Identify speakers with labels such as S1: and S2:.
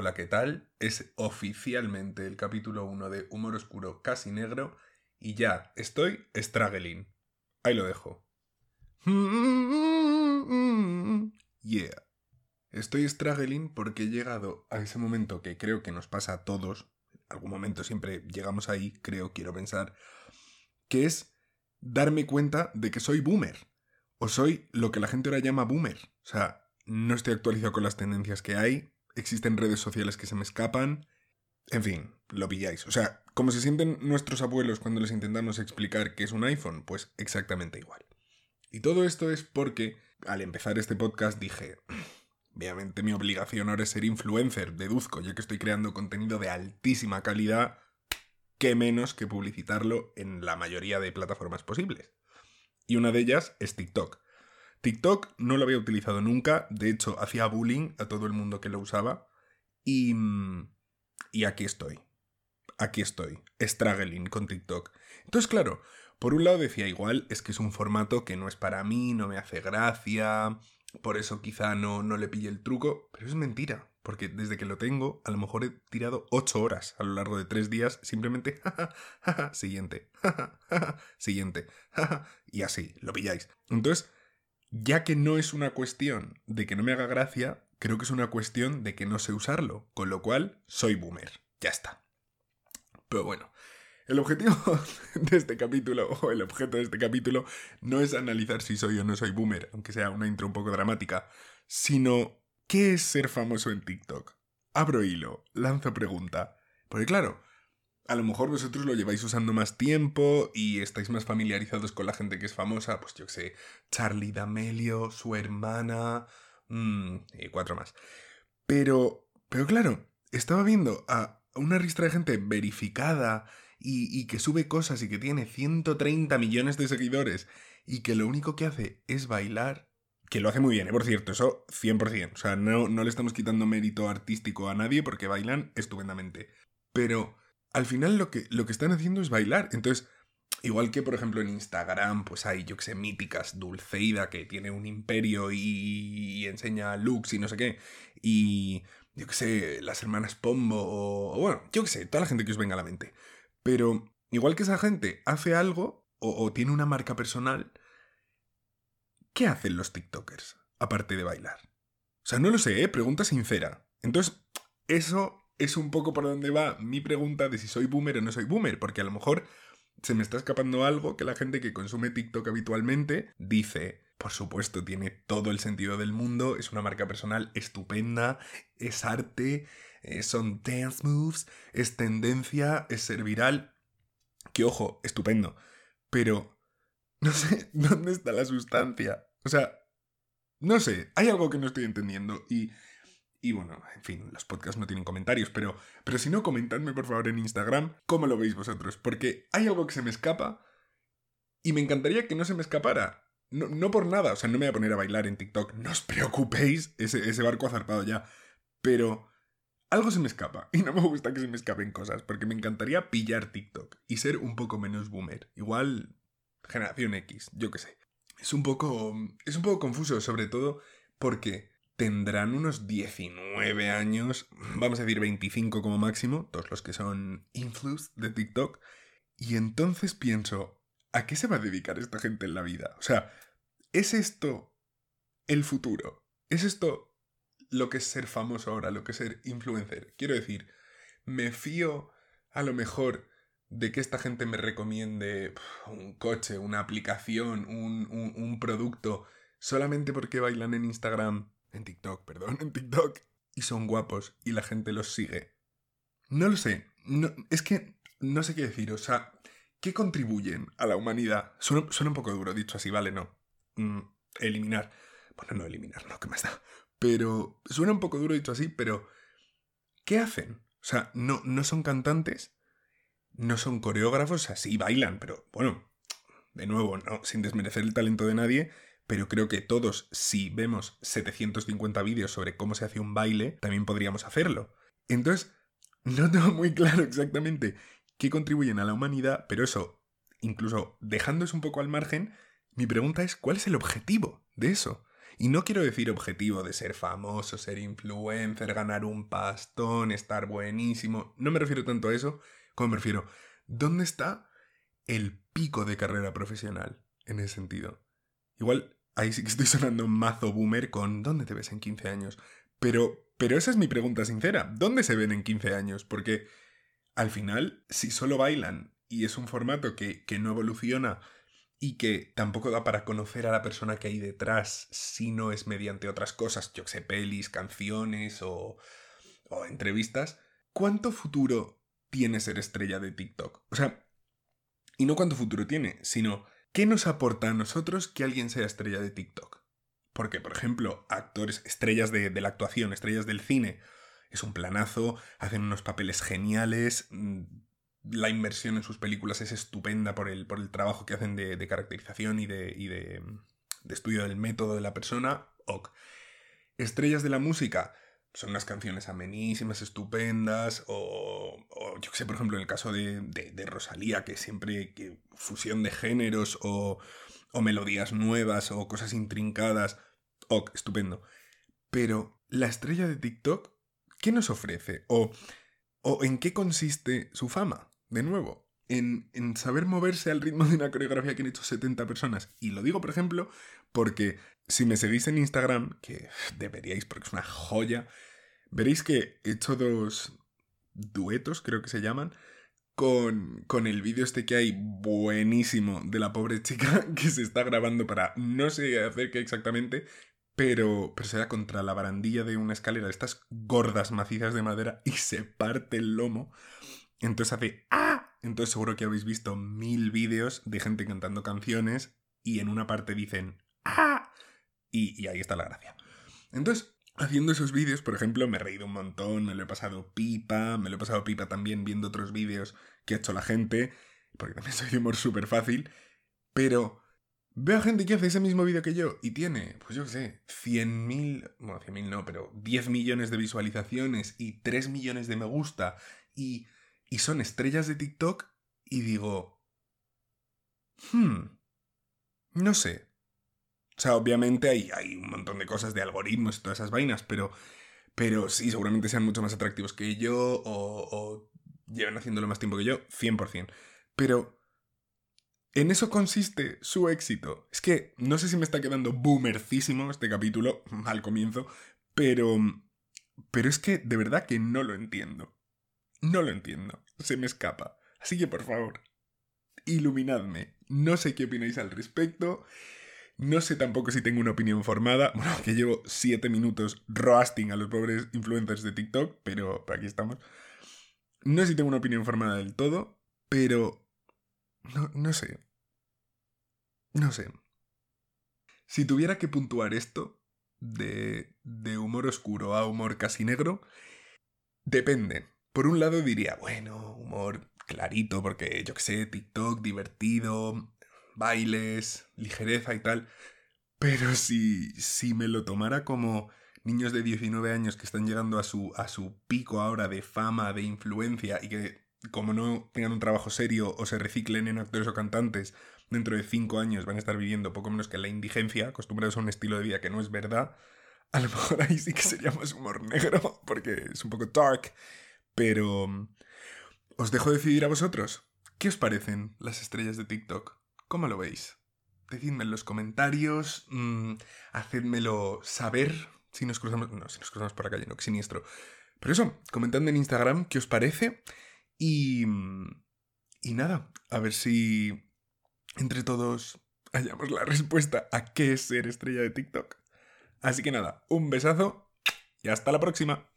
S1: Hola, ¿qué tal? Es oficialmente el capítulo 1 de Humor Oscuro Casi Negro y ya estoy struggling. Ahí lo dejo. Yeah. Estoy struggling porque he llegado a ese momento que creo que nos pasa a todos. En algún momento siempre llegamos ahí, creo, quiero pensar. Que es darme cuenta de que soy boomer. O soy lo que la gente ahora llama boomer. O sea, no estoy actualizado con las tendencias que hay, existen redes sociales que se me escapan, en fin, lo pilláis. O sea, como se sienten nuestros abuelos cuando les intentamos explicar qué es un iPhone, pues exactamente igual. Y todo esto es porque al empezar este podcast dije, obviamente mi obligación ahora es ser influencer, deduzco, ya que estoy creando contenido de altísima calidad, qué menos que publicitarlo en la mayoría de plataformas posibles. Y una de ellas es TikTok. TikTok no lo había utilizado nunca, de hecho hacía bullying a todo el mundo que lo usaba y... Y aquí estoy. Aquí estoy, struggling con TikTok. Entonces, claro, por un lado decía igual, es que es un formato que no es para mí, no me hace gracia, por eso quizá no, no le pille el truco, pero es mentira, porque desde que lo tengo, a lo mejor he tirado 8 horas a lo largo de 3 días, simplemente, siguiente, siguiente, y así, lo pilláis. Entonces, ya que no es una cuestión de que no me haga gracia, creo que es una cuestión de que no sé usarlo, con lo cual soy boomer. Ya está. Pero bueno, el objetivo de este capítulo, o el objeto de este capítulo, no es analizar si soy o no soy boomer, aunque sea una intro un poco dramática, sino ¿qué es ser famoso en TikTok? Abro hilo, lanzo pregunta. Porque claro, a lo mejor vosotros lo lleváis usando más tiempo y estáis más familiarizados con la gente que es famosa, pues yo que sé, Charlie D'Amelio, su hermana, mmm, y cuatro más. Pero, pero claro, estaba viendo a una ristra de gente verificada y, y que sube cosas y que tiene 130 millones de seguidores y que lo único que hace es bailar que lo hace muy bien, ¿eh? por cierto, eso 100%. O sea, no, no le estamos quitando mérito artístico a nadie porque bailan estupendamente. Pero al final lo que, lo que están haciendo es bailar. Entonces, igual que por ejemplo en Instagram, pues hay, yo que sé, míticas, Dulceida, que tiene un imperio y, enseña looks y no sé qué. Y yo que sé, las hermanas Pombo o, bueno, yo que sé, toda la gente que os venga a la mente. Pero igual que esa gente hace algo o, o tiene una marca personal, ¿qué hacen los TikTokers aparte de bailar? O sea, no lo sé, ¿eh? Pregunta sincera. Entonces, eso es un poco por donde va mi pregunta de si soy boomer o no soy boomer, porque a lo mejor se me está escapando algo que la gente que consume TikTok habitualmente dice, por supuesto, tiene todo el sentido del mundo, es una marca personal estupenda, es arte, eh, son dance moves, es tendencia, es ser viral. Que ojo, estupendo. Pero no sé dónde está la sustancia. O sea, no sé, hay algo que no estoy entendiendo y y bueno, en fin, los podcasts no tienen comentarios, pero, pero si no, comentadme por favor en Instagram cómo lo veis vosotros, porque hay algo que se me escapa y me encantaría que no se me escapara. No, no por nada, o sea, no me voy a poner a bailar en TikTok, no os preocupéis, ese, ese barco ha zarpado ya, pero algo se me escapa y no me gusta que se me escapen cosas, porque me encantaría pillar TikTok y ser un poco menos boomer. Igual generación X, yo qué sé. Es un poco es un poco confuso, sobre todo porque tendrán unos 19 años, vamos a decir 25 como máximo, todos los que son influx de TikTok, y entonces pienso, ¿a qué se va a dedicar esta gente en la vida? O sea, ¿es esto el futuro? ¿Es esto lo que es ser famoso ahora, lo que es ser influencer? Quiero decir, me fío a lo mejor de que esta gente me recomiende un coche, una aplicación, un, un, un producto, solamente porque bailan en Instagram en TikTok, perdón, en TikTok, y son guapos y la gente los sigue. No lo sé, es que no sé qué decir, o sea, ¿qué contribuyen a la humanidad? Suena, un poco duro dicho así, vale, no. Mm, eliminar. Bueno, no eliminar, no, ¿qué más da? Pero suena un poco duro dicho así, pero ¿qué hacen? O sea, no, no son cantantes, no son coreógrafos, así bailan, pero bueno, de nuevo, no, sin desmerecer el talento de nadie, pero creo que todos, si vemos 750 vídeos sobre cómo se hace un baile, también podríamos hacerlo. Entonces, no tengo muy claro exactamente qué contribuyen a la humanidad, pero eso, incluso dejando un poco al margen, mi pregunta es, ¿cuál es el objetivo de eso? Y no quiero decir objetivo de ser famoso, ser influencer, ganar un pastón, estar buenísimo. No me refiero tanto a eso, como me refiero, ¿dónde está el pico de carrera profesional en ese sentido? Igual ahí sí que estoy sonando mazo boomer con ¿dónde te ves en 15 años? Pero, pero esa es mi pregunta sincera. ¿Dónde se ven en 15 años? Porque al final, si solo bailan y es un formato que, que no evoluciona y que tampoco da para conocer a la persona que hay detrás si no es mediante otras cosas, yo sé, pelis, canciones o, o entrevistas, ¿cuánto futuro tiene ser estrella de TikTok? O sea, y no cuánto futuro tiene, sino ¿qué nos aporta a nosotros que alguien sea estrella de TikTok? Porque, por ejemplo, actores, estrellas de, la actuación, estrellas del cine, es un planazo, hacen unos papeles geniales, mm, la inversión en sus películas es estupenda por el, por el trabajo que hacen de, caracterización y, de, y de, de, estudio del método de la persona. Ok. Estrellas de la música. Son unas canciones amenísimas, estupendas, o, o yo que sé, por ejemplo, en el caso de, de Rosalía, que siempre que fusión de géneros o, o melodías nuevas o cosas intrincadas ok, estupendo. Pero la estrella de TikTok, ¿qué nos ofrece? ¿O, o en qué consiste su fama? De nuevo, en, en, saber moverse al ritmo de una coreografía que han hecho 70 personas. Y lo digo, por ejemplo, porque si me seguís en Instagram, que deberíais porque es una joya, veréis que he hecho dos duetos, creo que se llaman, con, con, el vídeo este que hay buenísimo de la pobre chica que se está grabando para no sé hacer qué exactamente, pero, pero se da contra la barandilla de una escalera estas gordas macizas de madera y se parte el lomo. Entonces hace ¡Ah! Entonces seguro que habéis visto mil vídeos de gente cantando canciones y en una parte dicen ¡Ah! Y, y ahí está la gracia. Entonces, haciendo esos vídeos, por ejemplo, me he reído un montón, me lo he pasado pipa, me lo he pasado pipa también viendo otros vídeos que ha hecho la gente, porque también soy humor súper fácil, pero Veo gente que hace ese mismo vídeo que yo y tiene, pues yo qué sé, 100.000, bueno, 100.000 no, pero 10 millones de visualizaciones y 3 millones de me gusta y, y son estrellas de TikTok y digo, hmm, no sé. O sea, obviamente hay, hay un montón de cosas de algoritmos y todas esas vainas, pero, pero sí, seguramente sean mucho más atractivos que yo o, o llevan haciéndolo más tiempo que yo, 100%. Pero en eso consiste su éxito. Es que no sé si me está quedando boomercísimo este capítulo al comienzo, pero... Pero es que de verdad que no lo entiendo. No lo entiendo. Se me escapa. Así que por favor, iluminadme. No sé qué opináis al respecto. No sé tampoco si tengo una opinión formada. Bueno, que llevo 7 minutos roasting a los pobres influencers de TikTok, pero aquí estamos. No sé si tengo una opinión formada del todo, pero no, no sé. No sé. Si tuviera que puntuar esto, de, de humor oscuro a humor casi negro, depende. Por un lado diría, bueno, humor clarito, porque yo que sé, TikTok, divertido, bailes, ligereza y tal. Pero si, si me lo tomara como niños de 19 años que están llegando a su, a su pico ahora de fama, de influencia y que como no tengan un trabajo serio o se reciclen en actores o cantantes, dentro de cinco años van a estar viviendo poco menos que la indigencia, acostumbrados a un estilo de vida que no es verdad, a lo mejor ahí sí que sería más humor negro, porque es un poco dark, pero os dejo decidir a vosotros. ¿Qué os parecen las estrellas de TikTok? ¿Cómo lo veis? Decidme en los comentarios, mmm, hacedmelo saber si nos cruzamos, no, si nos cruzamos por la calle, siniestro. Pero eso, comentadme en Instagram qué os parece y... Mm, y nada, a ver si entre todos hallamos la respuesta a qué es ser estrella de TikTok. Así que nada, un besazo y hasta la próxima.